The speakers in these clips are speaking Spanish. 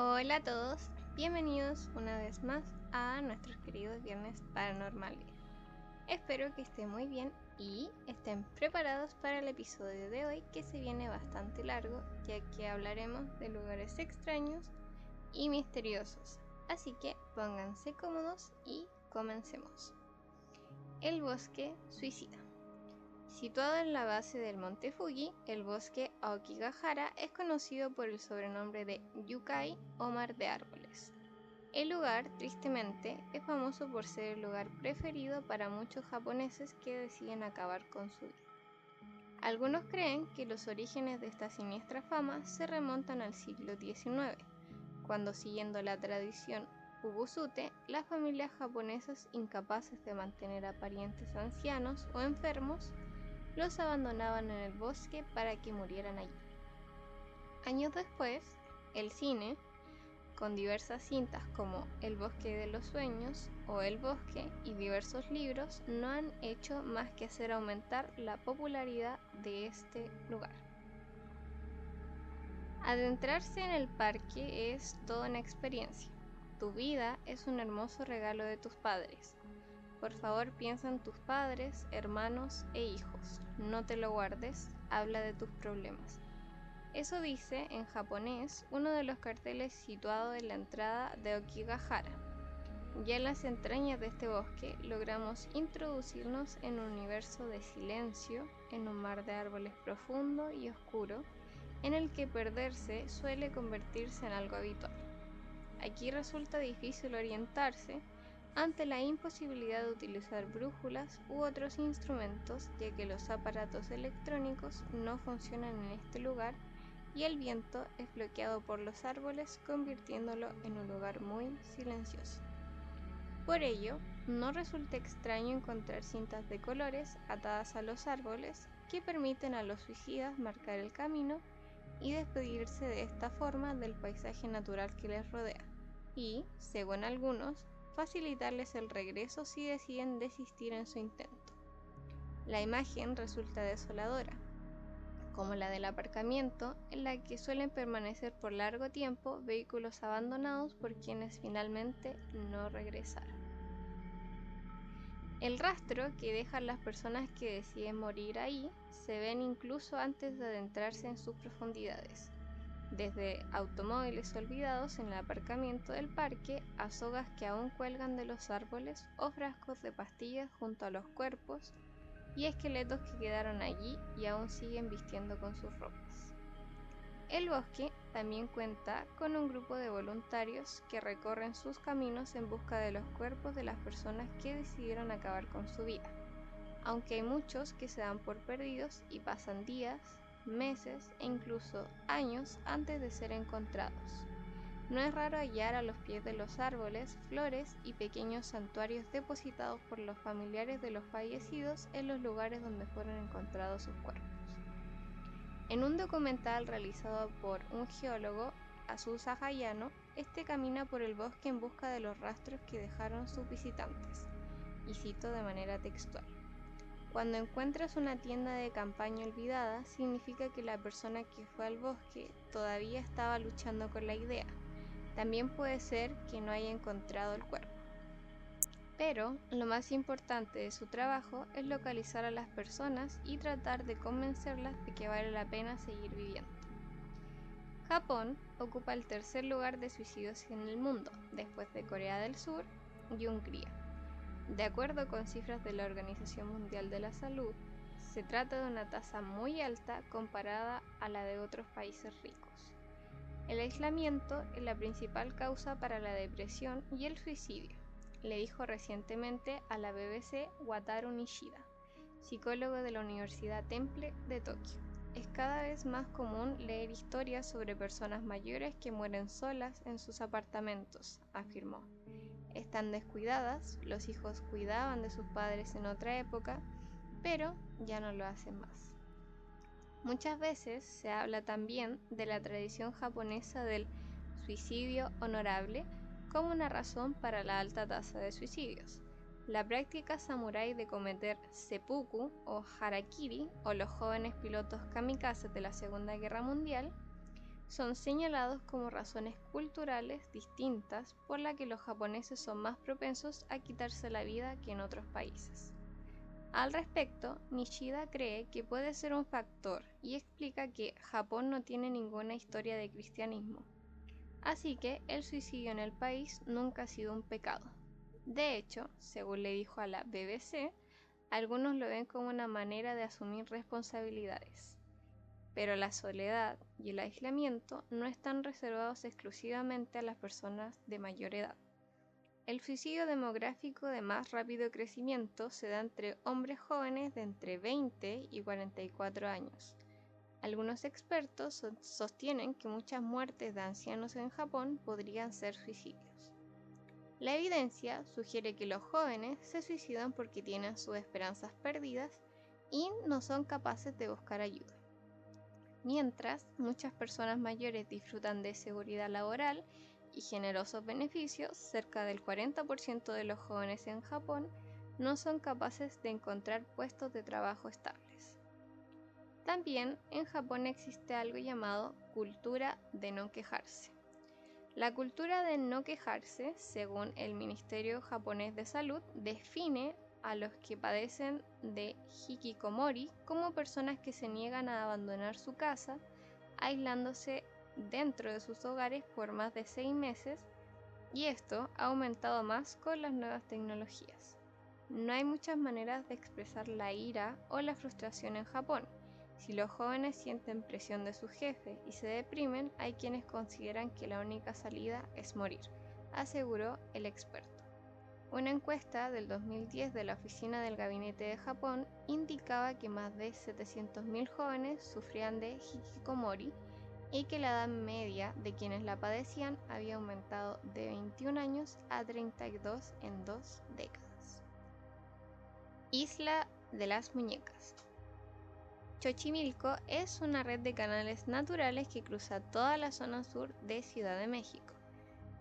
Hola a todos, bienvenidos una vez más a nuestros queridos viernes paranormales. Espero que estén muy bien y estén preparados para el episodio de hoy que se viene bastante largo ya que hablaremos de lugares extraños y misteriosos. Así que pónganse cómodos y comencemos. El bosque suicida. Situado en la base del monte Fuji, el bosque Aokigahara es conocido por el sobrenombre de Yukai o Mar de Árboles. El lugar, tristemente, es famoso por ser el lugar preferido para muchos japoneses que deciden acabar con su vida. Algunos creen que los orígenes de esta siniestra fama se remontan al siglo XIX, cuando siguiendo la tradición Ubusute, las familias japonesas incapaces de mantener a parientes ancianos o enfermos los abandonaban en el bosque para que murieran allí. Años después, el cine, con diversas cintas como El bosque de los sueños o El bosque y diversos libros, no han hecho más que hacer aumentar la popularidad de este lugar. Adentrarse en el parque es toda una experiencia. Tu vida es un hermoso regalo de tus padres, por favor piensa en tus padres, hermanos e hijos. No te lo guardes, habla de tus problemas. Eso dice en japonés uno de los carteles situado en la entrada de Okigahara. Ya en las entrañas de este bosque logramos introducirnos en un universo de silencio, en un mar de árboles profundo y oscuro, en el que perderse suele convertirse en algo habitual. Aquí resulta difícil orientarse, ante la imposibilidad de utilizar brújulas u otros instrumentos ya que los aparatos electrónicos no funcionan en este lugar y el viento es bloqueado por los árboles convirtiéndolo en un lugar muy silencioso. Por ello, no resulta extraño encontrar cintas de colores atadas a los árboles que permiten a los suicidas marcar el camino y despedirse de esta forma del paisaje natural que les rodea. Y, según algunos, facilitarles el regreso si deciden desistir en su intento. La imagen resulta desoladora, como la del aparcamiento, en la que suelen permanecer por largo tiempo vehículos abandonados por quienes finalmente no regresaron. El rastro que dejan las personas que deciden morir ahí se ven incluso antes de adentrarse en sus profundidades desde automóviles olvidados en el aparcamiento del parque a sogas que aún cuelgan de los árboles o frascos de pastillas junto a los cuerpos y esqueletos que quedaron allí y aún siguen vistiendo con sus ropas. El bosque también cuenta con un grupo de voluntarios que recorren sus caminos en busca de los cuerpos de las personas que decidieron acabar con su vida, aunque hay muchos que se dan por perdidos y pasan días, meses e incluso años antes de ser encontrados. No es raro hallar a los pies de los árboles flores y pequeños santuarios depositados por los familiares de los fallecidos en los lugares donde fueron encontrados sus cuerpos. En un documental realizado por un geólogo, Azusa Hayano, este camina por el bosque en busca de los rastros que dejaron sus visitantes, y cito de manera textual. Cuando encuentras una tienda de campaña olvidada, significa que la persona que fue al bosque todavía estaba luchando con la idea. También puede ser que no haya encontrado el cuerpo. Pero lo más importante de su trabajo es localizar a las personas y tratar de convencerlas de que vale la pena seguir viviendo. Japón ocupa el tercer lugar de suicidios en el mundo, después de Corea del Sur y Hungría. De acuerdo con cifras de la Organización Mundial de la Salud, se trata de una tasa muy alta comparada a la de otros países ricos. El aislamiento es la principal causa para la depresión y el suicidio, le dijo recientemente a la BBC Wataru Nishida, psicólogo de la Universidad Temple de Tokio. Es cada vez más común leer historias sobre personas mayores que mueren solas en sus apartamentos, afirmó están descuidadas, los hijos cuidaban de sus padres en otra época, pero ya no lo hacen más. Muchas veces se habla también de la tradición japonesa del suicidio honorable como una razón para la alta tasa de suicidios. La práctica samurái de cometer seppuku o harakiri, o los jóvenes pilotos kamikazes de la Segunda Guerra Mundial, son señalados como razones culturales distintas por las que los japoneses son más propensos a quitarse la vida que en otros países. Al respecto, Nishida cree que puede ser un factor y explica que Japón no tiene ninguna historia de cristianismo, así que el suicidio en el país nunca ha sido un pecado. De hecho, según le dijo a la BBC, algunos lo ven como una manera de asumir responsabilidades. Pero la soledad y el aislamiento no están reservados exclusivamente a las personas de mayor edad. El suicidio demográfico de más rápido crecimiento se da entre hombres jóvenes de entre 20 y 44 años. Algunos expertos sostienen que muchas muertes de ancianos en Japón podrían ser suicidios. La evidencia sugiere que los jóvenes se suicidan porque tienen sus esperanzas perdidas y no son capaces de buscar ayuda. Mientras muchas personas mayores disfrutan de seguridad laboral y generosos beneficios, cerca del 40% de los jóvenes en Japón no son capaces de encontrar puestos de trabajo estables. También en Japón existe algo llamado cultura de no quejarse. La cultura de no quejarse, según el Ministerio japonés de Salud, define a los que padecen de hikikomori como personas que se niegan a abandonar su casa, aislándose dentro de sus hogares por más de seis meses, y esto ha aumentado más con las nuevas tecnologías. No hay muchas maneras de expresar la ira o la frustración en Japón. Si los jóvenes sienten presión de su jefe y se deprimen, hay quienes consideran que la única salida es morir, aseguró el experto. Una encuesta del 2010 de la Oficina del Gabinete de Japón indicaba que más de 700.000 jóvenes sufrían de hikikomori y que la edad media de quienes la padecían había aumentado de 21 años a 32 en dos décadas. Isla de las Muñecas. Xochimilco es una red de canales naturales que cruza toda la zona sur de Ciudad de México.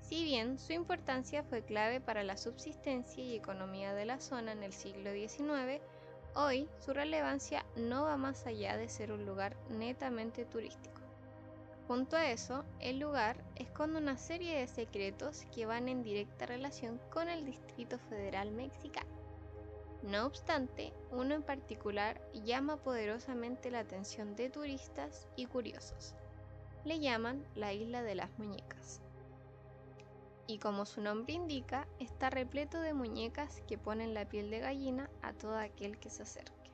Si bien su importancia fue clave para la subsistencia y economía de la zona en el siglo XIX, hoy su relevancia no va más allá de ser un lugar netamente turístico. Junto a eso, el lugar esconde una serie de secretos que van en directa relación con el Distrito Federal mexicano. No obstante, uno en particular llama poderosamente la atención de turistas y curiosos. Le llaman la Isla de las Muñecas y como su nombre indica, está repleto de muñecas que ponen la piel de gallina a todo aquel que se acerque.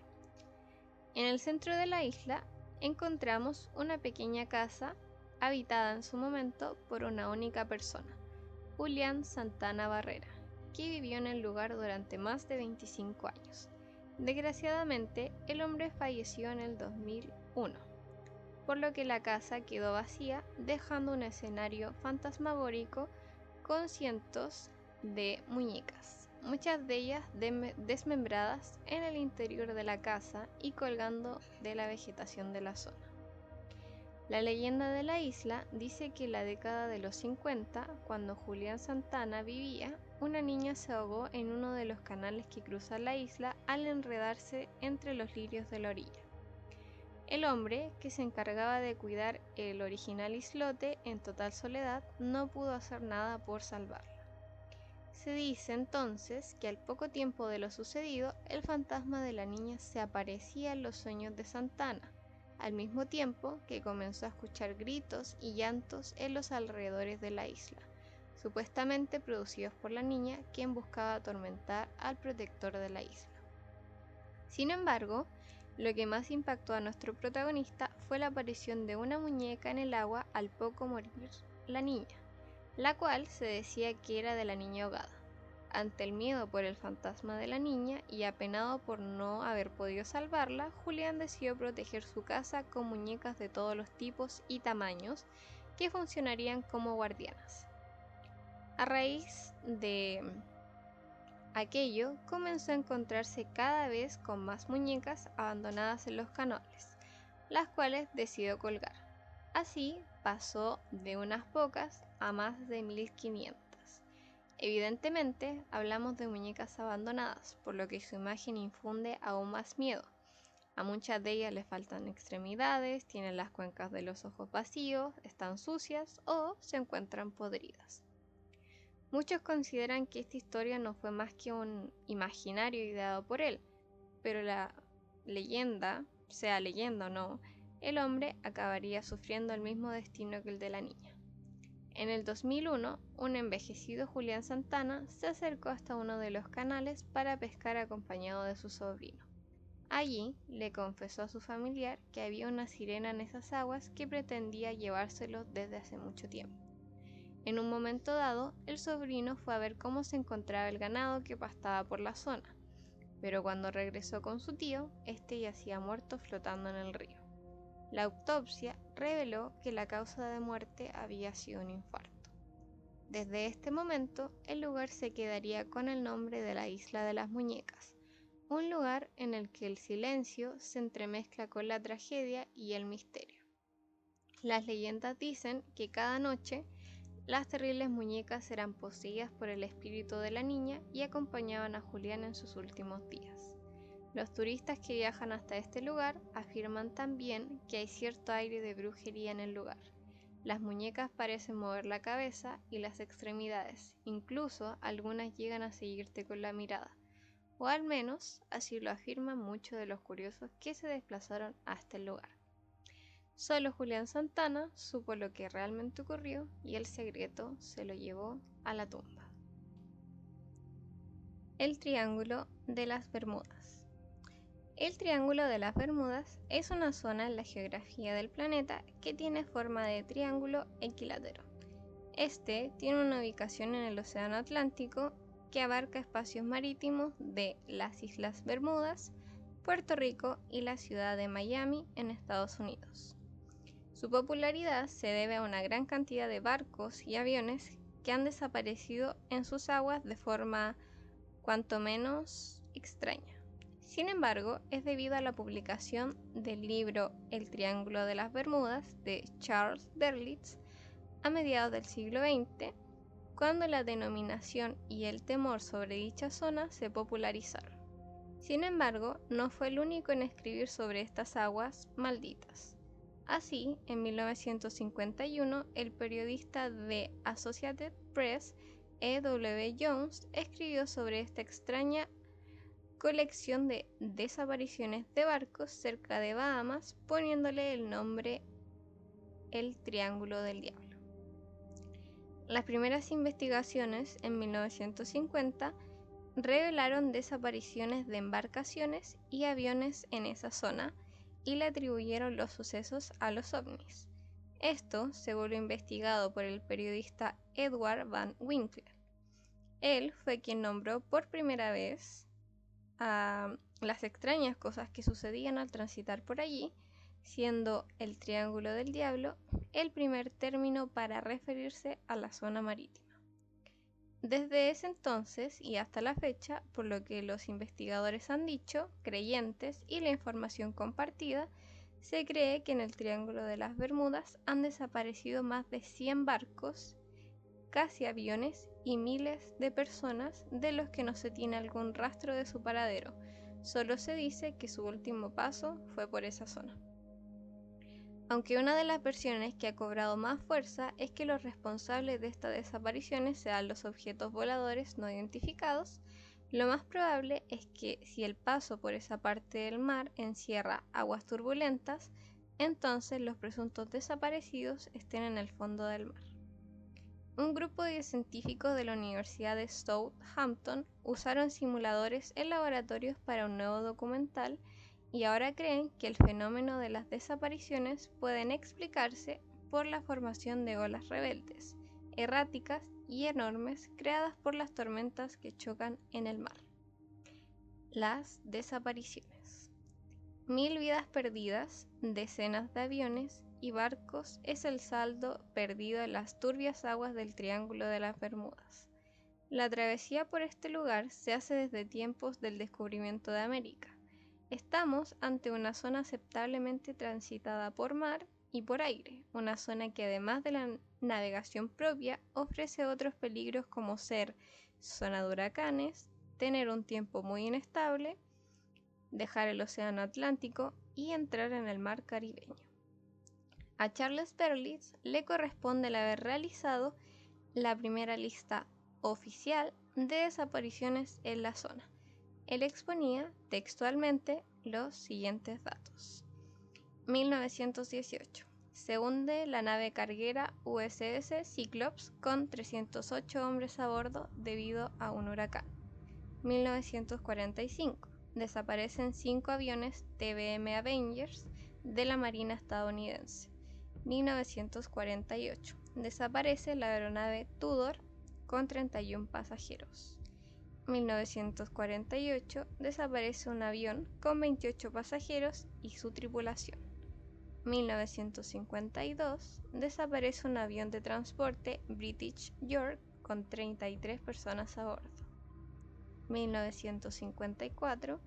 En el centro de la isla encontramos una pequeña casa habitada en su momento por una única persona, Julián Santana Barrera, que vivió en el lugar durante más de 25 años. Desgraciadamente, el hombre falleció en el 2001, por lo que la casa quedó vacía, dejando un escenario fantasmagórico con cientos de muñecas, muchas de ellas desmembradas en el interior de la casa y colgando de la vegetación de la zona. La leyenda de la isla dice que en la década de los 50, cuando Julián Santana vivía, una niña se ahogó en uno de los canales que cruzan la isla al enredarse entre los lirios de la orilla. El hombre, que se encargaba de cuidar el original islote en total soledad, no pudo hacer nada por salvarla. Se dice entonces que al poco tiempo de lo sucedido, el fantasma de la niña se aparecía en los sueños de Santana, al mismo tiempo que comenzó a escuchar gritos y llantos en los alrededores de la isla, supuestamente producidos por la niña, quien buscaba atormentar al protector de la isla. Sin embargo, lo que más impactó a nuestro protagonista fue la aparición de una muñeca en el agua al poco morir la niña, la cual se decía que era de la niña ahogada. Ante el miedo por el fantasma de la niña y apenado por no haber podido salvarla, Julián decidió proteger su casa con muñecas de todos los tipos y tamaños que funcionarían como guardianas. A raíz de Aquello comenzó a encontrarse cada vez con más muñecas abandonadas en los canales, las cuales decidió colgar. Así pasó de unas pocas a más de 1500. Evidentemente hablamos de muñecas abandonadas, por lo que su imagen infunde aún más miedo. A muchas de ellas les faltan extremidades, tienen las cuencas de los ojos vacíos, están sucias o se encuentran podridas. Muchos consideran que esta historia no fue más que un imaginario ideado por él, pero la leyenda, sea leyenda o no, el hombre acabaría sufriendo el mismo destino que el de la niña. En el 2001, un envejecido Julián Santana se acercó hasta uno de los canales para pescar acompañado de su sobrino. Allí le confesó a su familiar que había una sirena en esas aguas que pretendía llevárselo desde hace mucho tiempo. En un momento dado, el sobrino fue a ver cómo se encontraba el ganado que pastaba por la zona, pero cuando regresó con su tío, este yacía muerto flotando en el río. La autopsia reveló que la causa de muerte había sido un infarto. Desde este momento, el lugar se quedaría con el nombre de la Isla de las Muñecas, un lugar en el que el silencio se entremezcla con la tragedia y el misterio. Las leyendas dicen que cada noche las terribles muñecas eran poseídas por el espíritu de la niña y acompañaban a Julián en sus últimos días. Los turistas que viajan hasta este lugar afirman también que hay cierto aire de brujería en el lugar. Las muñecas parecen mover la cabeza y las extremidades, incluso algunas llegan a seguirte con la mirada, o al menos así lo afirman muchos de los curiosos que se desplazaron hasta el lugar. Solo Julián Santana supo lo que realmente ocurrió y el secreto se lo llevó a la tumba. El Triángulo de las Bermudas. El Triángulo de las Bermudas es una zona en la geografía del planeta que tiene forma de triángulo equilátero. Este tiene una ubicación en el Océano Atlántico que abarca espacios marítimos de las Islas Bermudas, Puerto Rico y la ciudad de Miami en Estados Unidos. Su popularidad se debe a una gran cantidad de barcos y aviones que han desaparecido en sus aguas de forma cuanto menos extraña. Sin embargo, es debido a la publicación del libro El Triángulo de las Bermudas de Charles Berlitz a mediados del siglo XX, cuando la denominación y el temor sobre dicha zona se popularizaron. Sin embargo, no fue el único en escribir sobre estas aguas malditas. Así, en 1951, el periodista de Associated Press, E. W. Jones, escribió sobre esta extraña colección de desapariciones de barcos cerca de Bahamas, poniéndole el nombre El Triángulo del Diablo. Las primeras investigaciones, en 1950, revelaron desapariciones de embarcaciones y aviones en esa zona, y le atribuyeron los sucesos a los ovnis. Esto se volvió investigado por el periodista Edward Van Winkler. Él fue quien nombró por primera vez a las extrañas cosas que sucedían al transitar por allí, siendo el Triángulo del Diablo el primer término para referirse a la zona marítima. Desde ese entonces y hasta la fecha, por lo que los investigadores han dicho, creyentes y la información compartida, se cree que en el Triángulo de las Bermudas han desaparecido más de 100 barcos, casi aviones y miles de personas de los que no se tiene algún rastro de su paradero. Solo se dice que su último paso fue por esa zona. Aunque una de las versiones que ha cobrado más fuerza es que los responsables de estas desapariciones sean los objetos voladores no identificados, lo más probable es que si el paso por esa parte del mar encierra aguas turbulentas, entonces los presuntos desaparecidos estén en el fondo del mar. Un grupo de científicos de la Universidad de Southampton usaron simuladores en laboratorios para un nuevo documental y ahora creen que el fenómeno de las desapariciones pueden explicarse por la formación de olas rebeldes, erráticas y enormes creadas por las tormentas que chocan en el mar. Las desapariciones. Mil vidas perdidas, decenas de aviones y barcos es el saldo perdido en las turbias aguas del Triángulo de las Bermudas. La travesía por este lugar se hace desde tiempos del descubrimiento de América Estamos ante una zona aceptablemente transitada por mar y por aire, una zona que además de la navegación propia ofrece otros peligros como ser zona de huracanes, tener un tiempo muy inestable, dejar el Océano Atlántico y entrar en el mar caribeño. A Charles Berlitz le corresponde el haber realizado la primera lista oficial de desapariciones en la zona. Él exponía textualmente los siguientes datos. 1918. Se hunde la nave carguera USS Cyclops con 308 hombres a bordo debido a un huracán. 1945. Desaparecen cinco aviones TBM Avengers de la Marina estadounidense. 1948. Desaparece la aeronave Tudor con 31 pasajeros. 1948 desaparece un avión con 28 pasajeros y su tripulación. 1952 desaparece un avión de transporte British York con 33 personas a bordo. 1954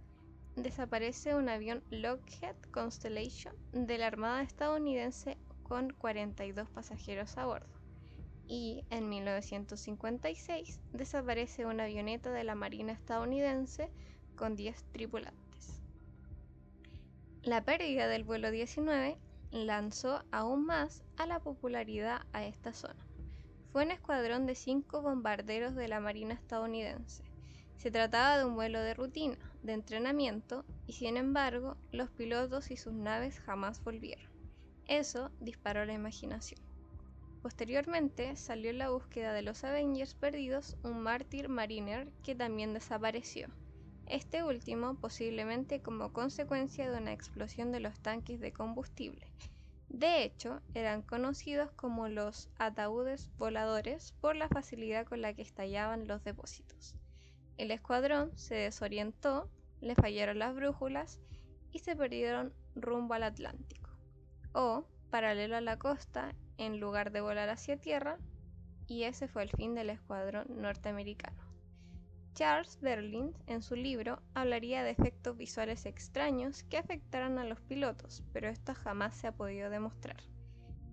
desaparece un avión Lockheed Constellation de la Armada estadounidense con 42 pasajeros a bordo. Y en 1956 desaparece una avioneta de la Marina estadounidense con 10 tripulantes. La pérdida del vuelo 19 lanzó aún más a la popularidad a esta zona. Fue un escuadrón de cinco bombarderos de la Marina estadounidense. Se trataba de un vuelo de rutina, de entrenamiento, y sin embargo, los pilotos y sus naves jamás volvieron. Eso disparó la imaginación. Posteriormente salió en la búsqueda de los Avengers perdidos un mártir mariner que también desapareció. Este último posiblemente como consecuencia de una explosión de los tanques de combustible. De hecho, eran conocidos como los ataúdes voladores por la facilidad con la que estallaban los depósitos. El escuadrón se desorientó, le fallaron las brújulas y se perdieron rumbo al Atlántico o paralelo a la costa en lugar de volar hacia tierra, y ese fue el fin del escuadrón norteamericano. Charles Berlin, en su libro, hablaría de efectos visuales extraños que afectaran a los pilotos, pero esto jamás se ha podido demostrar.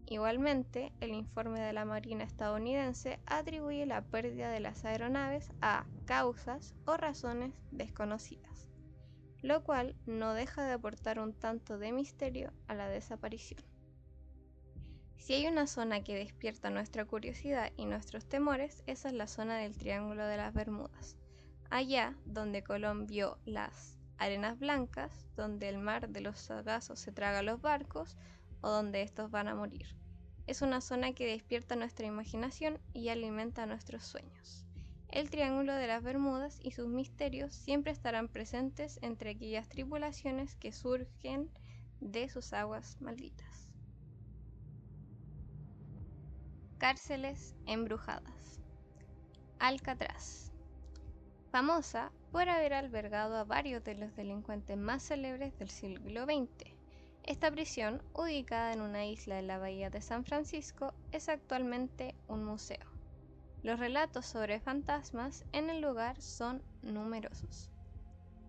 Igualmente, el informe de la Marina estadounidense atribuye la pérdida de las aeronaves a causas o razones desconocidas lo cual no deja de aportar un tanto de misterio a la desaparición. Si hay una zona que despierta nuestra curiosidad y nuestros temores, esa es la zona del Triángulo de las Bermudas, allá donde Colón vio las arenas blancas, donde el mar de los sargazos se traga los barcos o donde estos van a morir. Es una zona que despierta nuestra imaginación y alimenta nuestros sueños el Triángulo de las Bermudas y sus misterios siempre estarán presentes entre aquellas tripulaciones que surgen de sus aguas malditas. Cárceles embrujadas. Alcatraz. Famosa por haber albergado a varios de los delincuentes más célebres del siglo XX. Esta prisión, ubicada en una isla de la bahía de San Francisco, es actualmente un museo. Los relatos sobre fantasmas en el lugar son numerosos.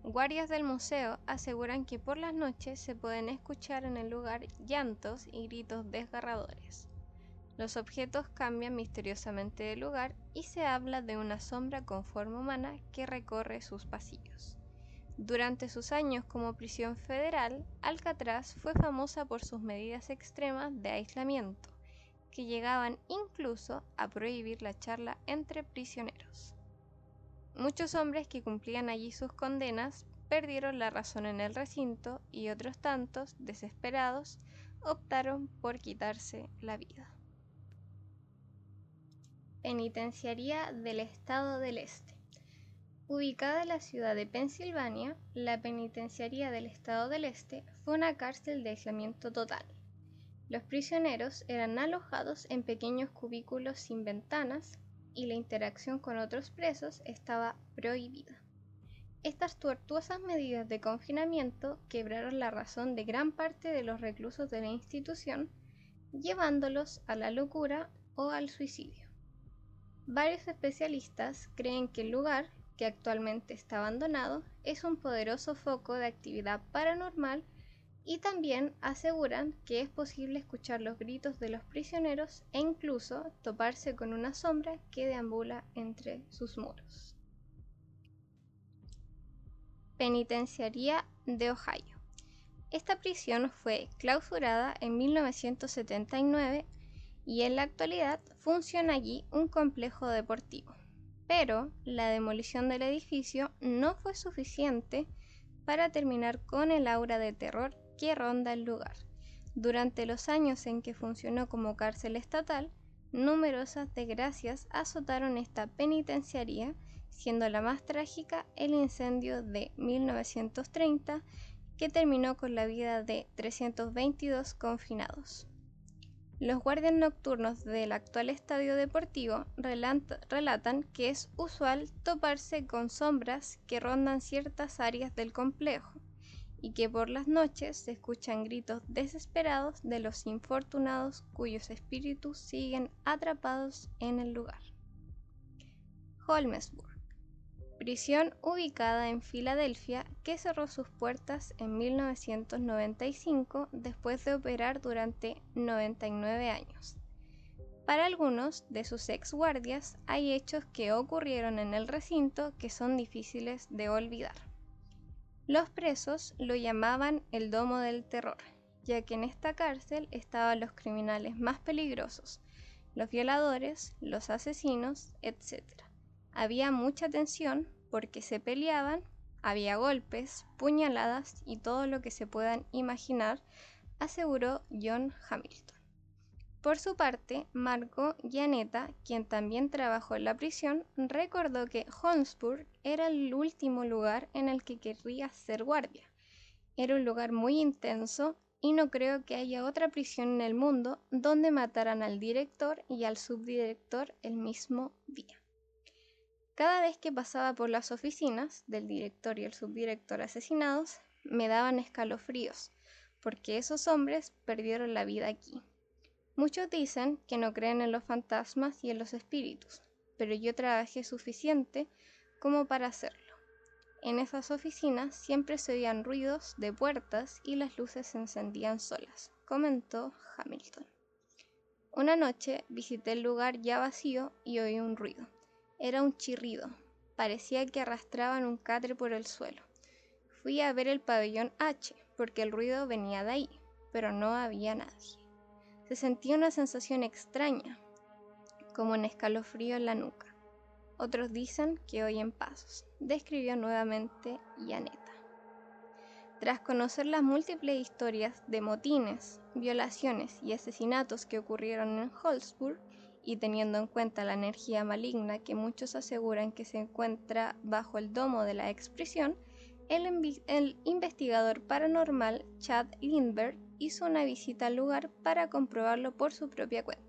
Guardias del museo aseguran que por las noches se pueden escuchar en el lugar llantos y gritos desgarradores. Los objetos cambian misteriosamente de lugar y se habla de una sombra con forma humana que recorre sus pasillos. Durante sus años como prisión federal, Alcatraz fue famosa por sus medidas extremas de aislamiento que llegaban incluso a prohibir la charla entre prisioneros. Muchos hombres que cumplían allí sus condenas perdieron la razón en el recinto y otros tantos, desesperados, optaron por quitarse la vida. Penitenciaría del Estado del Este. Ubicada en la ciudad de Pensilvania, la Penitenciaría del Estado del Este fue una cárcel de aislamiento total los prisioneros eran alojados en pequeños cubículos sin ventanas y la interacción con otros presos estaba prohibida. Estas tortuosas medidas de confinamiento quebraron la razón de gran parte de los reclusos de la institución, llevándolos a la locura o al suicidio. Varios especialistas creen que el lugar, que actualmente está abandonado, es un poderoso foco de actividad paranormal y también aseguran que es posible escuchar los gritos de los prisioneros e incluso toparse con una sombra que deambula entre sus muros. Penitenciaría de Ohio. Esta prisión fue clausurada en 1979 y en la actualidad funciona allí un complejo deportivo. Pero la demolición del edificio no fue suficiente para terminar con el aura de terror que ronda el lugar. Durante los años en que funcionó como cárcel estatal, numerosas desgracias azotaron esta penitenciaría, siendo la más trágica el incendio de 1930 que terminó con la vida de 322 confinados. Los guardias nocturnos del actual estadio deportivo relatan que es usual toparse con sombras que rondan ciertas áreas del complejo y que por las noches se escuchan gritos desesperados de los infortunados cuyos espíritus siguen atrapados en el lugar. Holmesburg prisión ubicada en Filadelfia que cerró sus puertas en 1995 después de operar durante 99 años. Para algunos de sus ex guardias hay hechos que ocurrieron en el recinto que son difíciles de olvidar. Los presos lo llamaban el Domo del Terror, ya que en esta cárcel estaban los criminales más peligrosos, los violadores, los asesinos, etc. Había mucha tensión porque se peleaban, había golpes, puñaladas y todo lo que se puedan imaginar, aseguró John Hamilton. Por su parte, Marco Gianetta, quien también trabajó en la prisión, recordó que Holmesburg era el último lugar en el que querría ser guardia. Era un lugar muy intenso y no creo que haya otra prisión en el mundo donde mataran al director y al subdirector el mismo día. Cada vez que pasaba por las oficinas del director y el subdirector asesinados, me daban escalofríos, porque esos hombres perdieron la vida aquí. Muchos dicen que no creen en los fantasmas y en los espíritus, pero yo trabajé suficiente como para hacerlo. En esas oficinas siempre se oían ruidos de puertas y las luces se encendían solas, comentó Hamilton. Una noche visité el lugar ya vacío y oí un ruido. Era un chirrido. Parecía que arrastraban un catre por el suelo. Fui a ver el pabellón H, porque el ruido venía de ahí, pero no había nadie. Se sentía una sensación extraña, como un escalofrío en la nuca. Otros dicen que oyen pasos, describió nuevamente Yaneta. Tras conocer las múltiples historias de motines, violaciones y asesinatos que ocurrieron en Holzburg, y teniendo en cuenta la energía maligna que muchos aseguran que se encuentra bajo el domo de la expresión, el, investigador paranormal Chad Lindbergh hizo una visita al lugar para comprobarlo por su propia cuenta.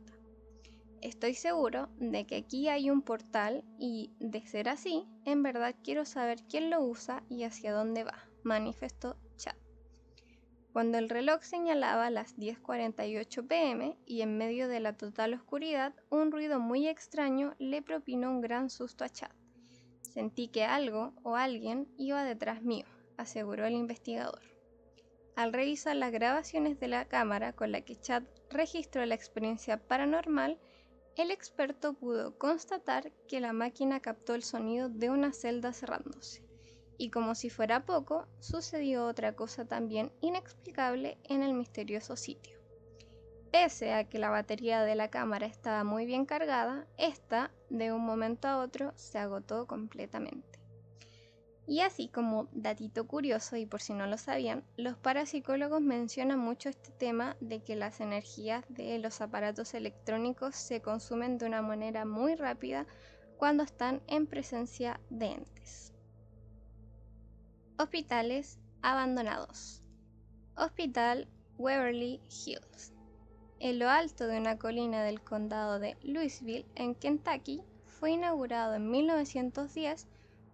Estoy seguro de que aquí hay un portal y, de ser así, en verdad quiero saber quién lo usa y hacia dónde va, manifestó. Cuando el reloj señalaba las 10:48 pm y en medio de la total oscuridad, un ruido muy extraño le propinó un gran susto a Chad. Sentí que algo o alguien iba detrás mío, aseguró el investigador. Al revisar las grabaciones de la cámara con la que Chad registró la experiencia paranormal, el experto pudo constatar que la máquina captó el sonido de una celda cerrándose. Y como si fuera poco, sucedió otra cosa también inexplicable en el misterioso sitio. Pese a que la batería de la cámara estaba muy bien cargada, esta, de un momento a otro, se agotó completamente. Y así como datito curioso, y por si no lo sabían, los parapsicólogos mencionan mucho este tema de que las energías de los aparatos electrónicos se consumen de una manera muy rápida cuando están en presencia de entes. Hospitales abandonados. Hospital Waverly Hills. En lo alto de una colina del condado de Louisville, en Kentucky, fue inaugurado en 1910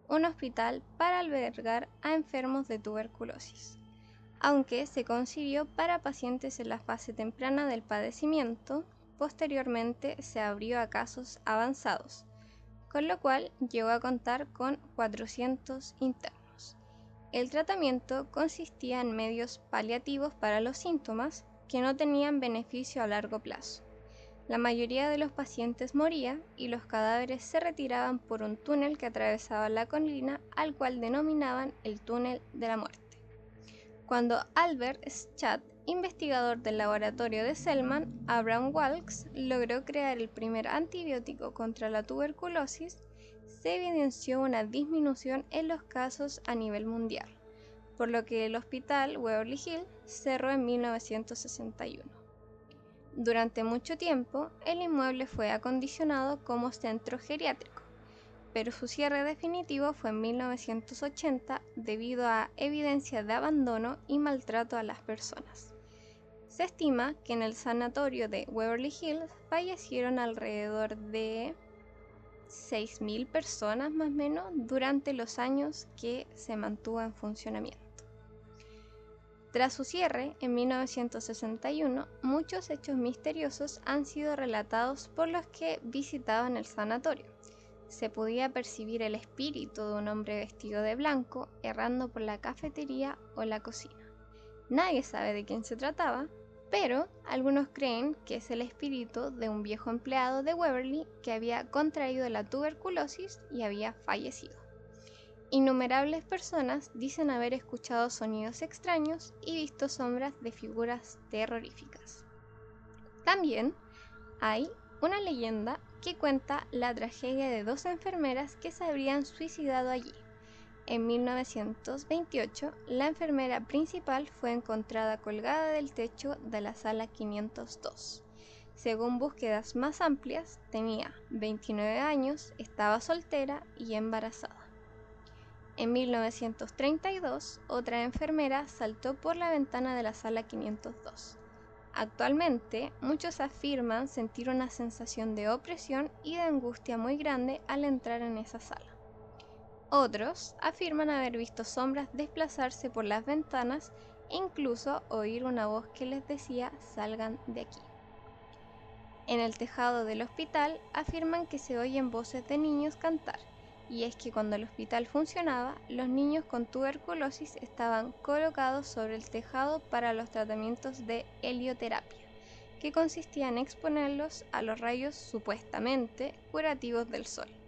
un hospital para albergar a enfermos de tuberculosis, aunque se concibió para pacientes en la fase temprana del padecimiento, posteriormente se abrió a casos avanzados, con lo cual llegó a contar con 400 internos. El tratamiento consistía en medios paliativos para los síntomas que no tenían beneficio a largo plazo. la mayoría de los pacientes moría y los cadáveres se retiraban por un túnel que atravesaba la colina al cual denominaban el túnel de la muerte. Cuando Albert Schat, investigador del laboratorio de Selman, Abraham Walks, logró crear el primer antibiótico contra la tuberculosis, se evidenció una disminución en los casos a nivel mundial, por lo que el hospital Waverly Hill cerró en 1961. Durante mucho tiempo, el inmueble fue acondicionado como centro geriátrico, pero su cierre definitivo fue en 1980 debido a evidencia de abandono y maltrato a las personas. Se estima que en el sanatorio de Waverly Hills fallecieron alrededor de 6.000 personas más o menos durante los años que se mantuvo en funcionamiento. Tras su cierre, en 1961, muchos hechos misteriosos han sido relatados por los que visitaban el sanatorio. Se podía percibir el espíritu de un hombre vestido de blanco errando por la cafetería o la cocina. Nadie sabe de quién se trataba, pero algunos creen que es el espíritu de un viejo empleado de Waverly que había contraído la tuberculosis y había fallecido. Innumerables personas dicen haber escuchado sonidos extraños y visto sombras de figuras terroríficas. También hay una leyenda que cuenta la tragedia de dos enfermeras que se habrían suicidado allí. En 1928, la enfermera principal fue encontrada colgada del techo de la sala 502. Según búsquedas más amplias, tenía 29 años, estaba soltera y embarazada. En 1932, otra enfermera saltó por la ventana de la sala 502. Actualmente, muchos afirman sentir una sensación de opresión y de angustia muy grande al entrar en esa sala. Otros afirman haber visto sombras desplazarse por las ventanas e incluso oír una voz que les decía salgan de aquí. En el tejado del hospital afirman que se oyen voces de niños cantar, y es que cuando el hospital funcionaba, los niños con tuberculosis estaban colocados sobre el tejado para los tratamientos de helioterapia, que consistía en exponerlos a los rayos supuestamente curativos del sol.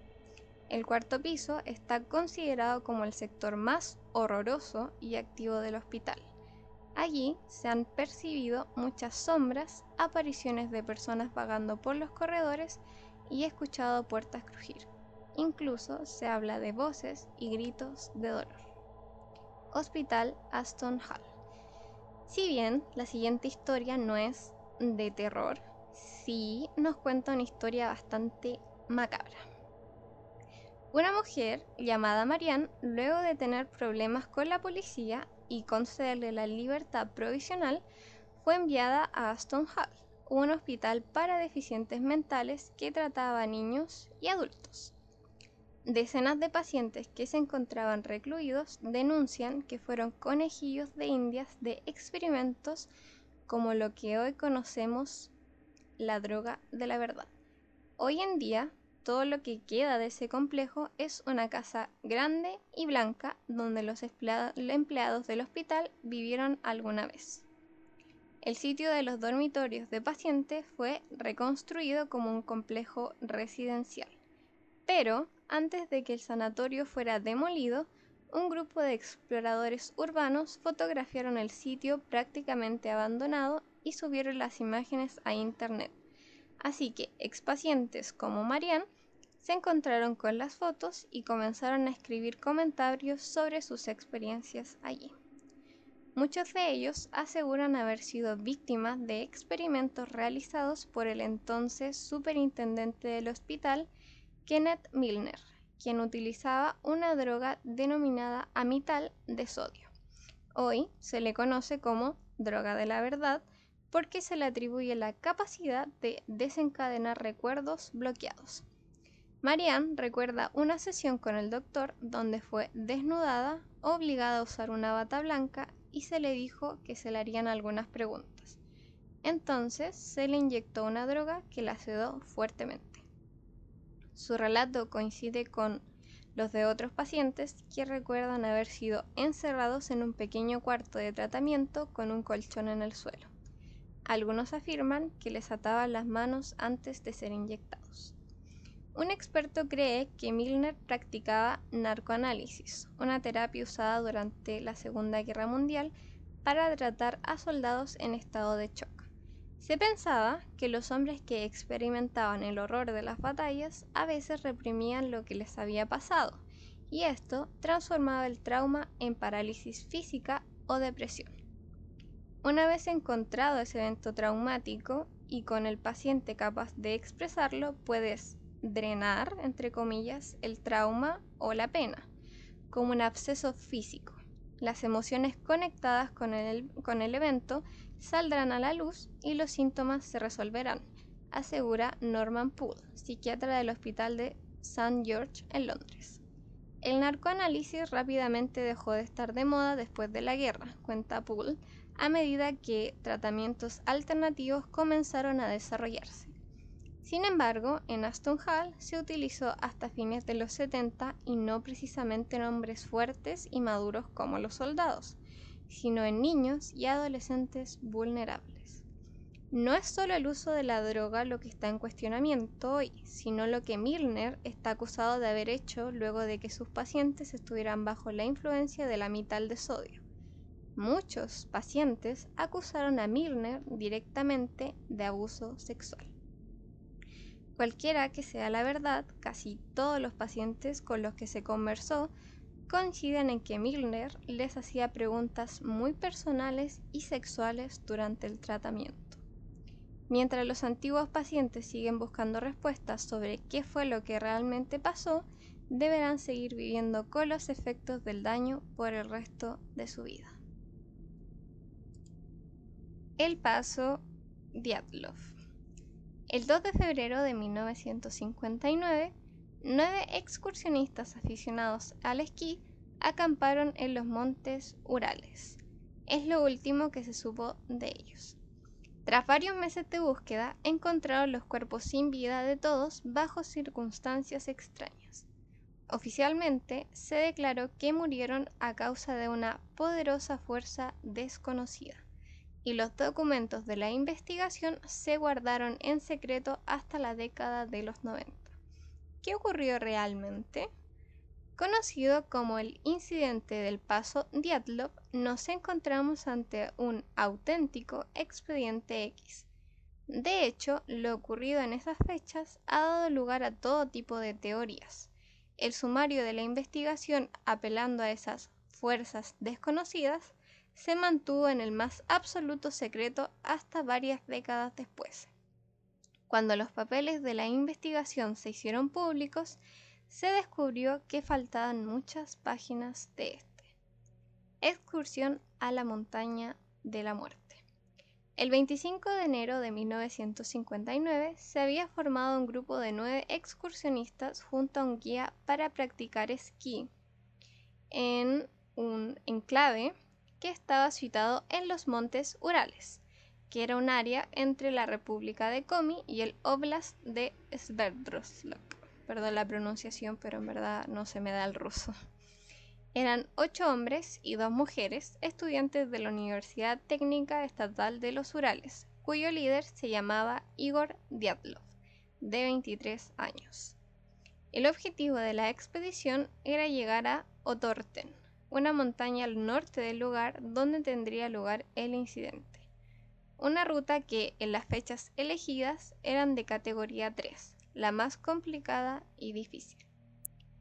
El cuarto piso está considerado como el sector más horroroso y activo del hospital. Allí se han percibido muchas sombras, apariciones de personas vagando por los corredores y escuchado puertas crujir. Incluso se habla de voces y gritos de dolor. Hospital Aston Hall. Si bien la siguiente historia no es de terror, sí nos cuenta una historia bastante macabra. Una mujer llamada Marianne, luego de tener problemas con la policía y concederle la libertad provisional, fue enviada a Aston Hall, un hospital para deficientes mentales que trataba a niños y adultos. Decenas de pacientes que se encontraban recluidos denuncian que fueron conejillos de indias de experimentos como lo que hoy conocemos la droga de la verdad. Hoy en día, todo lo que queda de ese complejo es una casa grande y blanca donde los empleados del hospital vivieron alguna vez. El sitio de los dormitorios de pacientes fue reconstruido como un complejo residencial. Pero antes de que el sanatorio fuera demolido, un grupo de exploradores urbanos fotografiaron el sitio prácticamente abandonado y subieron las imágenes a internet. Así que expacientes como Marianne se encontraron con las fotos y comenzaron a escribir comentarios sobre sus experiencias allí. Muchos de ellos aseguran haber sido víctimas de experimentos realizados por el entonces superintendente del hospital, Kenneth Milner, quien utilizaba una droga denominada amital de sodio. Hoy se le conoce como droga de la verdad porque se le atribuye la capacidad de desencadenar recuerdos bloqueados. Marianne recuerda una sesión con el doctor donde fue desnudada, obligada a usar una bata blanca y se le dijo que se le harían algunas preguntas. Entonces se le inyectó una droga que la sedó fuertemente. Su relato coincide con los de otros pacientes que recuerdan haber sido encerrados en un pequeño cuarto de tratamiento con un colchón en el suelo. Algunos afirman que les ataban las manos antes de ser inyectados. Un experto cree que Milner practicaba narcoanálisis, una terapia usada durante la Segunda Guerra Mundial para tratar a soldados en estado de shock. Se pensaba que los hombres que experimentaban el horror de las batallas a veces reprimían lo que les había pasado, y esto transformaba el trauma en parálisis física o depresión. Una vez encontrado ese evento traumático y con el paciente capaz de expresarlo, puedes drenar, entre comillas, el trauma o la pena, como un absceso físico. Las emociones conectadas con el, con el evento saldrán a la luz y los síntomas se resolverán, asegura Norman Poole, psiquiatra del Hospital de St. George en Londres. El narcoanálisis rápidamente dejó de estar de moda después de la guerra, cuenta Poole, a medida que tratamientos alternativos comenzaron a desarrollarse. Sin embargo, en Aston Hall se utilizó hasta fines de los 70 y no precisamente en hombres fuertes y maduros como los soldados, sino en niños y adolescentes vulnerables. No es solo el uso de la droga lo que está en cuestionamiento hoy, sino lo que Milner está acusado de haber hecho luego de que sus pacientes estuvieran bajo la influencia de la mital de sodio. Muchos pacientes acusaron a Milner directamente de abuso sexual. Cualquiera que sea la verdad, casi todos los pacientes con los que se conversó coinciden en que Milner les hacía preguntas muy personales y sexuales durante el tratamiento. Mientras los antiguos pacientes siguen buscando respuestas sobre qué fue lo que realmente pasó, deberán seguir viviendo con los efectos del daño por el resto de su vida. El paso Diatlov. El 2 de febrero de 1959, nueve excursionistas aficionados al esquí acamparon en los montes Urales. Es lo último que se supo de ellos. Tras varios meses de búsqueda, encontraron los cuerpos sin vida de todos bajo circunstancias extrañas. Oficialmente se declaró que murieron a causa de una poderosa fuerza desconocida y los documentos de la investigación se guardaron en secreto hasta la década de los 90. ¿Qué ocurrió realmente? Conocido como el incidente del paso Diatlov, nos encontramos ante un auténtico expediente X. De hecho, lo ocurrido en esas fechas ha dado lugar a todo tipo de teorías. El sumario de la investigación, apelando a esas fuerzas desconocidas, se mantuvo en el más absoluto secreto hasta varias décadas después. Cuando los papeles de la investigación se hicieron públicos, se descubrió que faltaban muchas páginas de este. Excursión a la montaña de la muerte. El 25 de enero de 1959 se había formado un grupo de nueve excursionistas junto a un guía para practicar esquí en un enclave que estaba situado en los montes Urales, que era un área entre la República de Komi y el Oblast de Sverdlovsk. Perdón la pronunciación, pero en verdad no se me da el ruso. Eran ocho hombres y dos mujeres, estudiantes de la Universidad Técnica Estatal de los Urales, cuyo líder se llamaba Igor Dyatlov, de 23 años. El objetivo de la expedición era llegar a Otorten, una montaña al norte del lugar donde tendría lugar el incidente. Una ruta que en las fechas elegidas eran de categoría 3, la más complicada y difícil.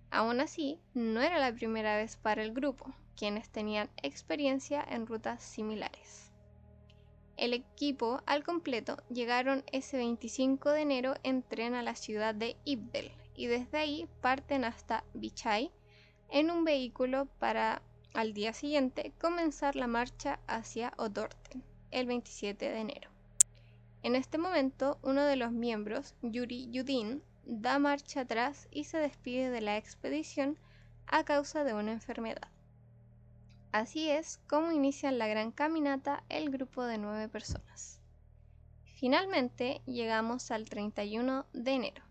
Aún así, no era la primera vez para el grupo, quienes tenían experiencia en rutas similares. El equipo al completo llegaron ese 25 de enero en tren a la ciudad de Ibdel y desde ahí parten hasta Bichay, en un vehículo para al día siguiente comenzar la marcha hacia Odorten, el 27 de enero. En este momento, uno de los miembros, Yuri Yudin, da marcha atrás y se despide de la expedición a causa de una enfermedad. Así es como inician la gran caminata el grupo de nueve personas. Finalmente llegamos al 31 de enero.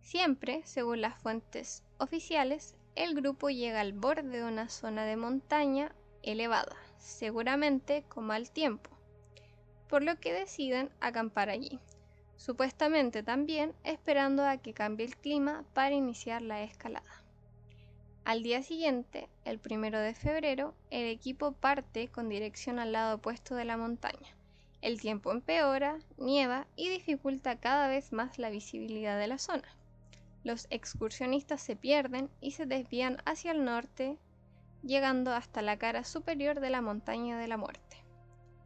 Siempre, según las fuentes oficiales, el grupo llega al borde de una zona de montaña elevada, seguramente con mal tiempo. por lo que deciden acampar allí, supuestamente también esperando a que cambie el clima para iniciar la escalada. Al día siguiente, el primero de febrero, el equipo parte con dirección al lado opuesto de la montaña. El tiempo empeora, nieva y dificulta cada vez más la visibilidad de la zona. Los excursionistas se pierden y se desvían hacia el norte, llegando hasta la cara superior de la montaña de la muerte.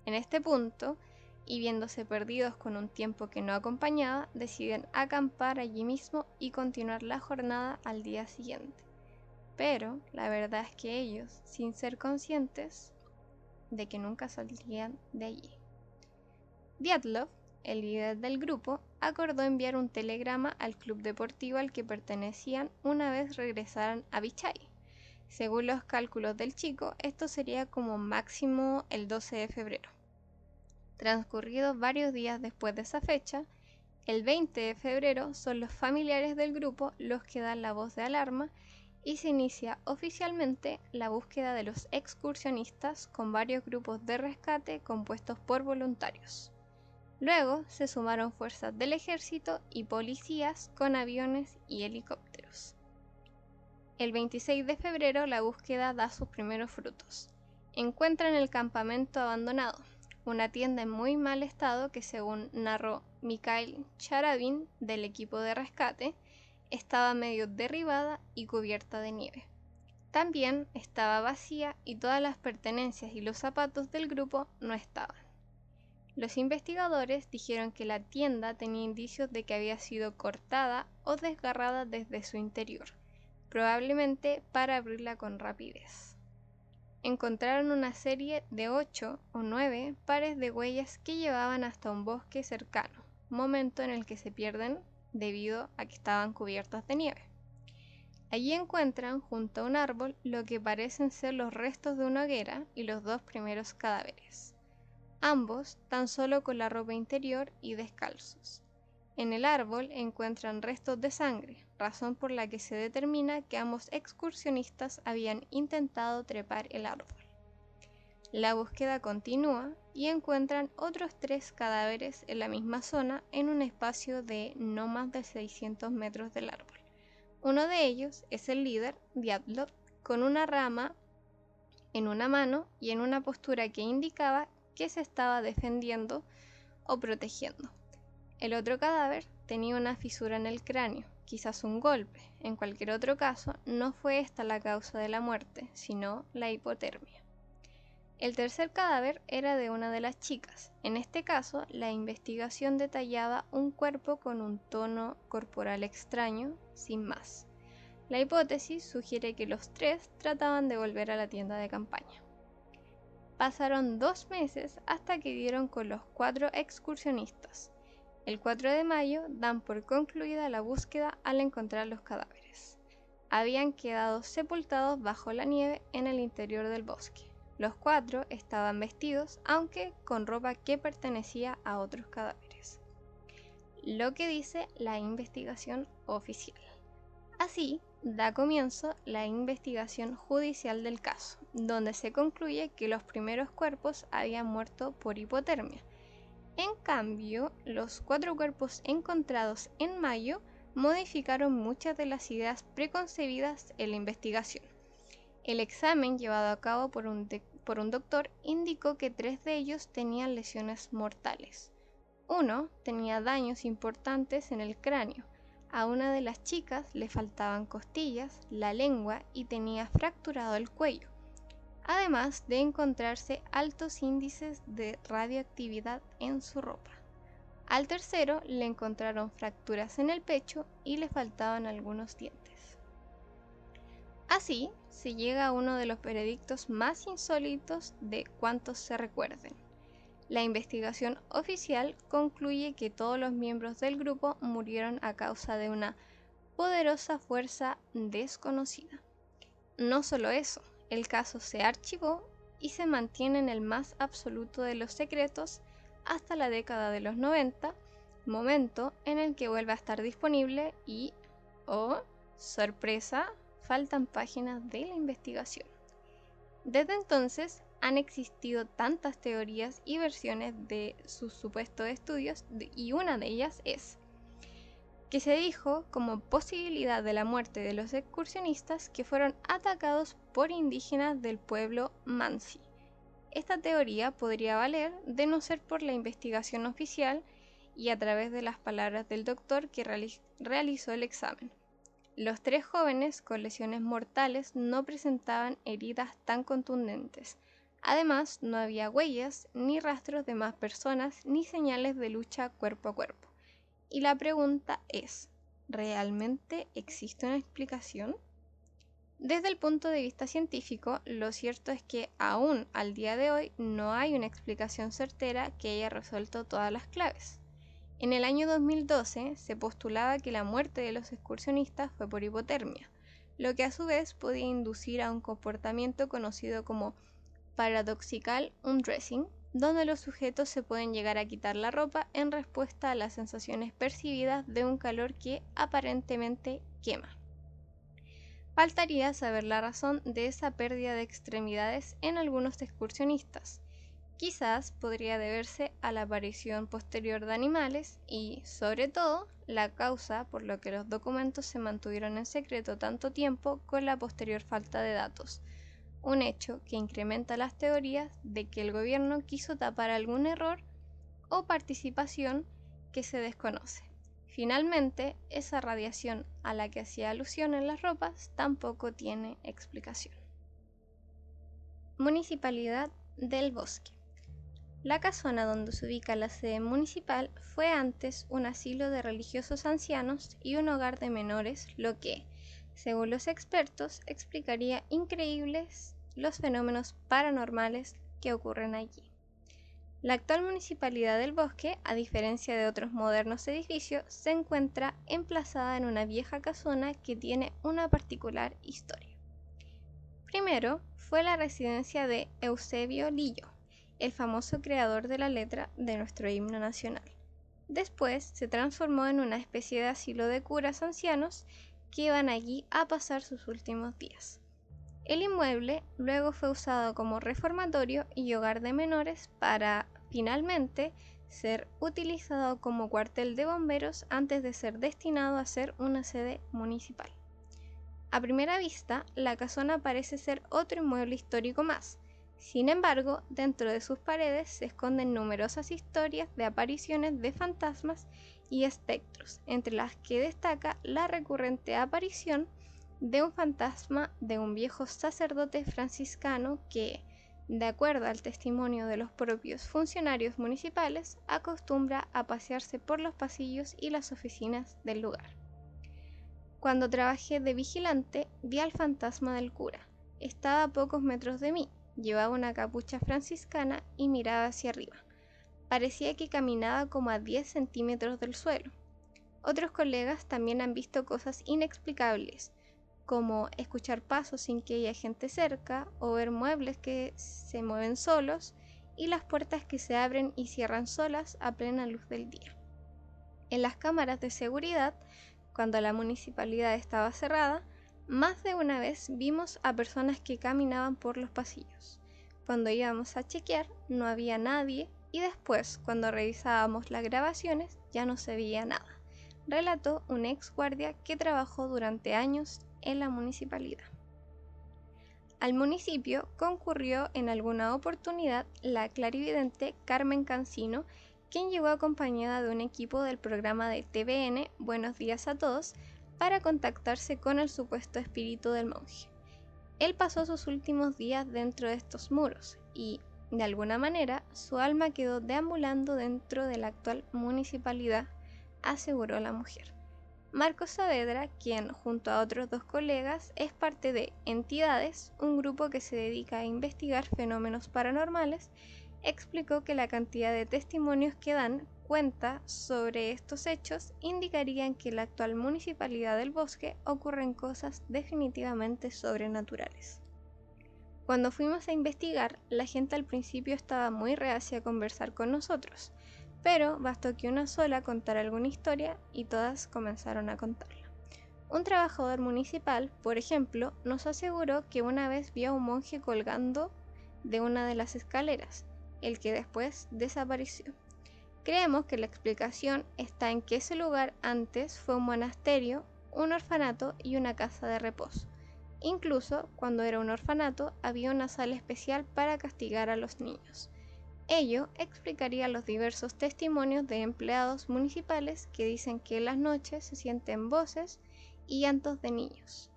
En este punto, y viéndose perdidos con un tiempo que no acompañaba, deciden acampar allí mismo y continuar la jornada al día siguiente. Pero la verdad es que ellos, sin ser conscientes de que nunca saldrían de allí. Dyatlov, el líder del grupo, acordó enviar un telegrama al club deportivo al que pertenecían una vez regresaran a Vichay. Según los cálculos del chico, esto sería como máximo el 12 de febrero. Transcurridos varios días después de esa fecha, el 20 de febrero son los familiares del grupo los que dan la voz de alarma y se inicia oficialmente la búsqueda de los excursionistas con varios grupos de rescate compuestos por voluntarios. Luego se sumaron fuerzas del ejército y policías con aviones y helicópteros. El 26 de febrero la búsqueda da sus primeros frutos. Encuentran el campamento abandonado, una tienda en muy mal estado que según narró Mikhail Charabin del equipo de rescate, estaba medio derribada y cubierta de nieve. También estaba vacía y todas las pertenencias y los zapatos del grupo no estaban. Los investigadores dijeron que la tienda tenía indicios de que había sido cortada o desgarrada desde su interior, probablemente para abrirla con rapidez. Encontraron una serie de ocho o nueve pares de huellas que llevaban hasta un bosque cercano, momento en el que se pierden debido a que estaban cubiertas de nieve. Allí encuentran junto a un árbol lo que parecen ser los restos de una hoguera y los dos primeros cadáveres, ambos tan solo con la ropa interior y descalzos. En el árbol encuentran restos de sangre, razón por la que se determina que ambos excursionistas habían intentado trepar el árbol. La búsqueda continúa y encuentran otros tres cadáveres en la misma zona en un espacio de no más de 600 metros del árbol. Uno de ellos es el líder, Diablo, con una rama en una mano y en una postura que indicaba que se estaba defendiendo o protegiendo. El otro cadáver tenía una fisura en el cráneo, quizás un golpe. En cualquier otro caso, no fue esta la causa de la muerte, sino la hipotermia. El tercer cadáver era de una de las chicas. En este caso, la investigación detallaba un cuerpo con un tono corporal extraño, sin más. La hipótesis sugiere que los tres trataban de volver a la tienda de campaña. Pasaron dos meses hasta que dieron con los cuatro excursionistas. El 4 de mayo dan por concluida la búsqueda al encontrar los cadáveres. Habían quedado sepultados bajo la nieve en el interior del bosque. Los cuatro estaban vestidos, aunque con ropa que pertenecía a otros cadáveres. Lo que dice la investigación oficial. Así, da comienzo la investigación judicial del caso, donde se concluye que los primeros cuerpos habían muerto por hipotermia. En cambio, los cuatro cuerpos encontrados en mayo modificaron muchas de las ideas preconcebidas en la investigación. El examen llevado a cabo por un, por un doctor indicó que tres de ellos tenían lesiones mortales. Uno tenía daños importantes en el cráneo. A una de las chicas le faltaban costillas, la lengua y tenía fracturado el cuello, además de encontrarse altos índices de radioactividad en su ropa. Al tercero le encontraron fracturas en el pecho y le faltaban algunos dientes. Así se llega a uno de los veredictos más insólitos de cuantos se recuerden. La investigación oficial concluye que todos los miembros del grupo murieron a causa de una poderosa fuerza desconocida. No solo eso, el caso se archivó y se mantiene en el más absoluto de los secretos hasta la década de los 90, momento en el que vuelve a estar disponible y, oh, sorpresa, faltan páginas de la investigación. Desde entonces, han existido tantas teorías y versiones de sus supuestos estudios y una de ellas es que se dijo como posibilidad de la muerte de los excursionistas que fueron atacados por indígenas del pueblo Mansi. Esta teoría podría valer de no ser por la investigación oficial y a través de las palabras del doctor que realizó el examen. Los tres jóvenes con lesiones mortales no presentaban heridas tan contundentes. Además, no había huellas, ni rastros de más personas, ni señales de lucha cuerpo a cuerpo. Y la pregunta es, ¿realmente existe una explicación? Desde el punto de vista científico, lo cierto es que aún al día de hoy no hay una explicación certera que haya resuelto todas las claves. En el año 2012 se postulaba que la muerte de los excursionistas fue por hipotermia, lo que a su vez podía inducir a un comportamiento conocido como paradoxical undressing, donde los sujetos se pueden llegar a quitar la ropa en respuesta a las sensaciones percibidas de un calor que aparentemente quema. Faltaría saber la razón de esa pérdida de extremidades en algunos excursionistas. Quizás podría deberse a la aparición posterior de animales y, sobre todo, la causa por lo que los documentos se mantuvieron en secreto tanto tiempo con la posterior falta de datos, un hecho que incrementa las teorías de que el gobierno quiso tapar algún error o participación que se desconoce. Finalmente, esa radiación a la que hacía alusión en las ropas tampoco tiene explicación. Municipalidad del Bosque. La casona donde se ubica la sede municipal fue antes un asilo de religiosos ancianos y un hogar de menores, lo que, según los expertos, explicaría increíbles los fenómenos paranormales que ocurren allí. La actual municipalidad del bosque, a diferencia de otros modernos edificios, se encuentra emplazada en una vieja casona que tiene una particular historia. Primero fue la residencia de Eusebio Lillo, el famoso creador de la letra de nuestro himno nacional. Después se transformó en una especie de asilo de curas ancianos que iban allí a pasar sus últimos días. El inmueble luego fue usado como reformatorio y hogar de menores para finalmente ser utilizado como cuartel de bomberos antes de ser destinado a ser una sede municipal. A primera vista, la casona parece ser otro inmueble histórico más. Sin embargo, dentro de sus paredes se esconden numerosas historias de apariciones de fantasmas y espectros, entre las que destaca la recurrente aparición de un fantasma de un viejo sacerdote franciscano que, de acuerdo al testimonio de los propios funcionarios municipales, acostumbra a pasearse por los pasillos y las oficinas del lugar. Cuando trabajé de vigilante, vi al fantasma del cura. Estaba a pocos metros de mí, llevaba una capucha franciscana y miraba hacia arriba. Parecía que caminaba como a 10 centímetros del suelo. Otros colegas también han visto cosas inexplicables, como escuchar pasos sin que haya gente cerca o ver muebles que se mueven solos y las puertas que se abren y cierran solas a plena luz del día. En las cámaras de seguridad, cuando la municipalidad estaba cerrada, más de una vez vimos a personas que caminaban por los pasillos. Cuando íbamos a chequear no había nadie y después, cuando revisábamos las grabaciones, ya no se veía nada, relató un ex guardia que trabajó durante años en la municipalidad. Al municipio concurrió en alguna oportunidad la clarividente Carmen Cancino, quien llegó acompañada de un equipo del programa de TVN Buenos días a todos para contactarse con el supuesto espíritu del monje. Él pasó sus últimos días dentro de estos muros y, de alguna manera, su alma quedó deambulando dentro de la actual municipalidad, aseguró la mujer. Marcos Saavedra, quien junto a otros dos colegas es parte de Entidades, un grupo que se dedica a investigar fenómenos paranormales, explicó que la cantidad de testimonios que dan cuenta sobre estos hechos indicarían que en la actual municipalidad del bosque ocurren cosas definitivamente sobrenaturales. Cuando fuimos a investigar, la gente al principio estaba muy reacia a conversar con nosotros, pero bastó que una sola contara alguna historia y todas comenzaron a contarla. Un trabajador municipal, por ejemplo, nos aseguró que una vez vio a un monje colgando de una de las escaleras, el que después desapareció. Creemos que la explicación está en que ese lugar antes fue un monasterio, un orfanato y una casa de reposo. Incluso cuando era un orfanato había una sala especial para castigar a los niños. Ello explicaría los diversos testimonios de empleados municipales que dicen que en las noches se sienten voces y llantos de niños.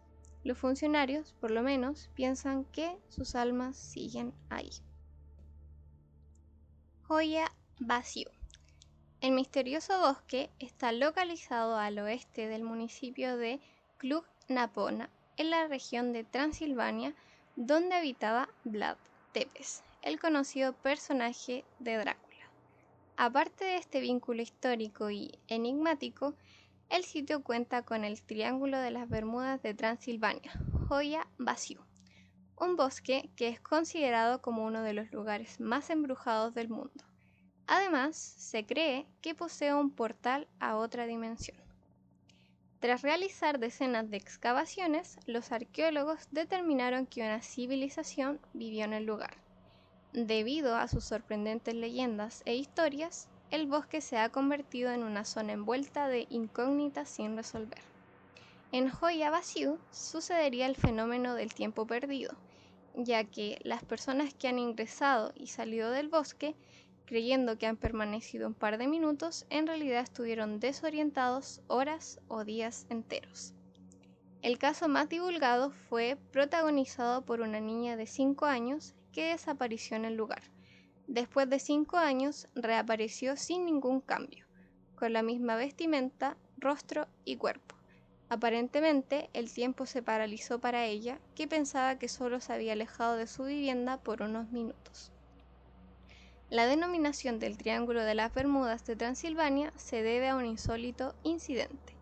Los funcionarios, por lo menos, piensan que sus almas siguen ahí. Joya vacío. El misterioso bosque está localizado al oeste del municipio de Cluj-Napona, en la región de Transilvania, donde habitaba Vlad Tepes, el conocido personaje de Drácula. Aparte de este vínculo histórico y enigmático, el sitio cuenta con el Triángulo de las Bermudas de Transilvania, joya vacío, un bosque que es considerado como uno de los lugares más embrujados del mundo. Además, se cree que posee un portal a otra dimensión. Tras realizar decenas de excavaciones, los arqueólogos determinaron que una civilización vivió en el lugar. Debido a sus sorprendentes leyendas e historias, el bosque se ha convertido en una zona envuelta de incógnitas sin resolver. En Joya Vacío sucedería el fenómeno del tiempo perdido, ya que las personas que han ingresado y salido del bosque, creyendo que han permanecido un par de minutos, en realidad estuvieron desorientados horas o días enteros. El caso más divulgado fue protagonizado por una niña de 5 años que desapareció en el lugar. Después de cinco años reapareció sin ningún cambio, con la misma vestimenta, rostro y cuerpo. Aparentemente el tiempo se paralizó para ella, que pensaba que solo se había alejado de su vivienda por unos minutos. La denominación del Triángulo de las Bermudas de Transilvania se debe a un insólito incidente.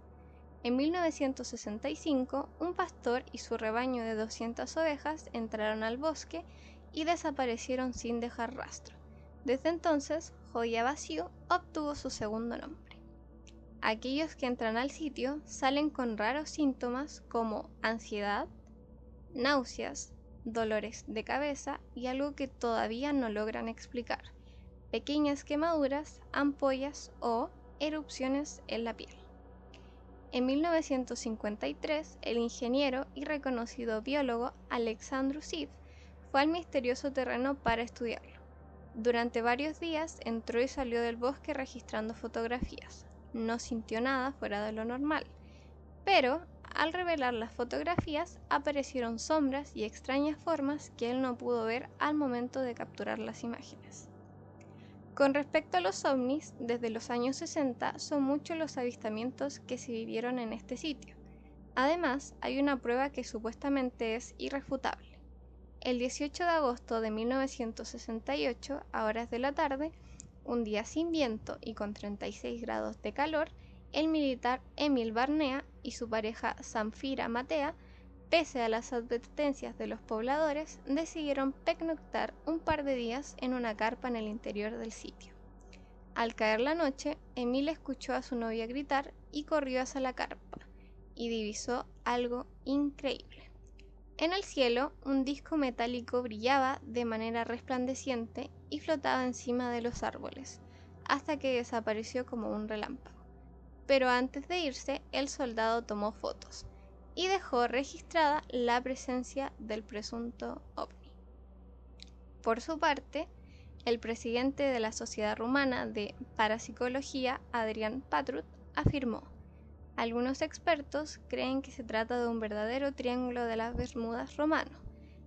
En 1965, un pastor y su rebaño de 200 ovejas entraron al bosque y desaparecieron sin dejar rastro. Desde entonces, Joya Vacío obtuvo su segundo nombre. Aquellos que entran al sitio salen con raros síntomas como ansiedad, náuseas, dolores de cabeza y algo que todavía no logran explicar, pequeñas quemaduras, ampollas o erupciones en la piel. En 1953, el ingeniero y reconocido biólogo Alexandru Sid fue al misterioso terreno para estudiarlo. Durante varios días entró y salió del bosque registrando fotografías. No sintió nada fuera de lo normal, pero al revelar las fotografías aparecieron sombras y extrañas formas que él no pudo ver al momento de capturar las imágenes. Con respecto a los ovnis, desde los años 60 son muchos los avistamientos que se vivieron en este sitio. Además, hay una prueba que supuestamente es irrefutable. El 18 de agosto de 1968, a horas de la tarde, un día sin viento y con 36 grados de calor, el militar Emil Barnea y su pareja Zamfira Matea, pese a las advertencias de los pobladores, decidieron pernoctar un par de días en una carpa en el interior del sitio. Al caer la noche, Emil escuchó a su novia gritar y corrió hacia la carpa, y divisó algo increíble. En el cielo, un disco metálico brillaba de manera resplandeciente y flotaba encima de los árboles, hasta que desapareció como un relámpago. Pero antes de irse, el soldado tomó fotos y dejó registrada la presencia del presunto ovni. Por su parte, el presidente de la Sociedad Rumana de Parapsicología, Adrián Patrut, afirmó algunos expertos creen que se trata de un verdadero triángulo de las Bermudas romano.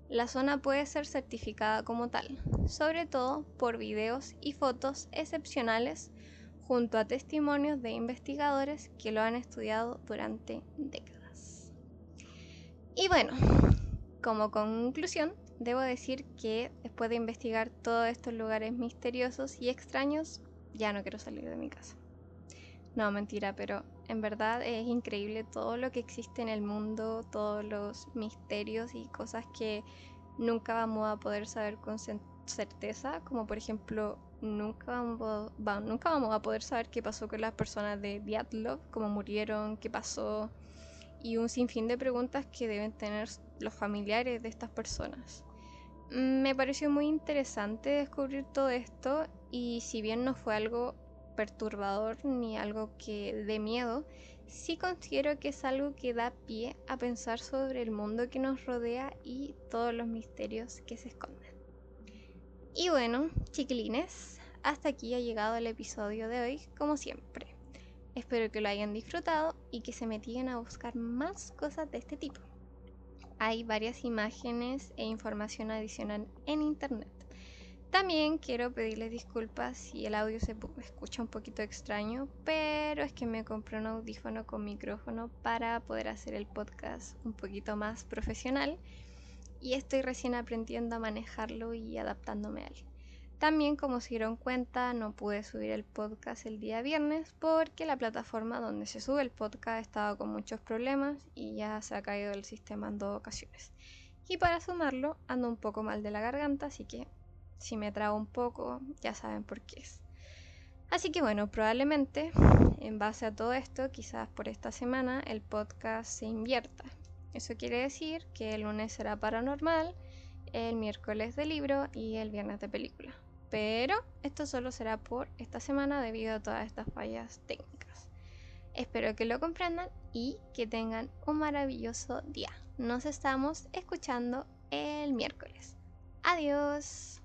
La zona puede ser certificada como tal, sobre todo por videos y fotos excepcionales junto a testimonios de investigadores que lo han estudiado durante décadas. Y bueno, como conclusión, debo decir que después de investigar todos estos lugares misteriosos y extraños, ya no quiero salir de mi casa. No, mentira, pero en verdad es increíble todo lo que existe en el mundo, todos los misterios y cosas que nunca vamos a poder saber con certeza, como por ejemplo, nunca vamos, nunca vamos a poder saber qué pasó con las personas de Diatlov, cómo murieron, qué pasó, y un sinfín de preguntas que deben tener los familiares de estas personas. Me pareció muy interesante descubrir todo esto y si bien no fue algo perturbador ni algo que dé miedo, sí considero que es algo que da pie a pensar sobre el mundo que nos rodea y todos los misterios que se esconden. Y bueno, chiquilines, hasta aquí ha llegado el episodio de hoy, como siempre. Espero que lo hayan disfrutado y que se metían a buscar más cosas de este tipo. Hay varias imágenes e información adicional en internet. También quiero pedirles disculpas si el audio se escucha un poquito extraño, pero es que me compré un audífono con micrófono para poder hacer el podcast un poquito más profesional y estoy recién aprendiendo a manejarlo y adaptándome a él. También, como se dieron cuenta, no pude subir el podcast el día viernes porque la plataforma donde se sube el podcast estaba con muchos problemas y ya se ha caído el sistema en dos ocasiones. Y para sumarlo, ando un poco mal de la garganta, así que si me trago un poco, ya saben por qué es. Así que bueno, probablemente en base a todo esto, quizás por esta semana el podcast se invierta. Eso quiere decir que el lunes será paranormal, el miércoles de libro y el viernes de película. Pero esto solo será por esta semana debido a todas estas fallas técnicas. Espero que lo comprendan y que tengan un maravilloso día. Nos estamos escuchando el miércoles. Adiós.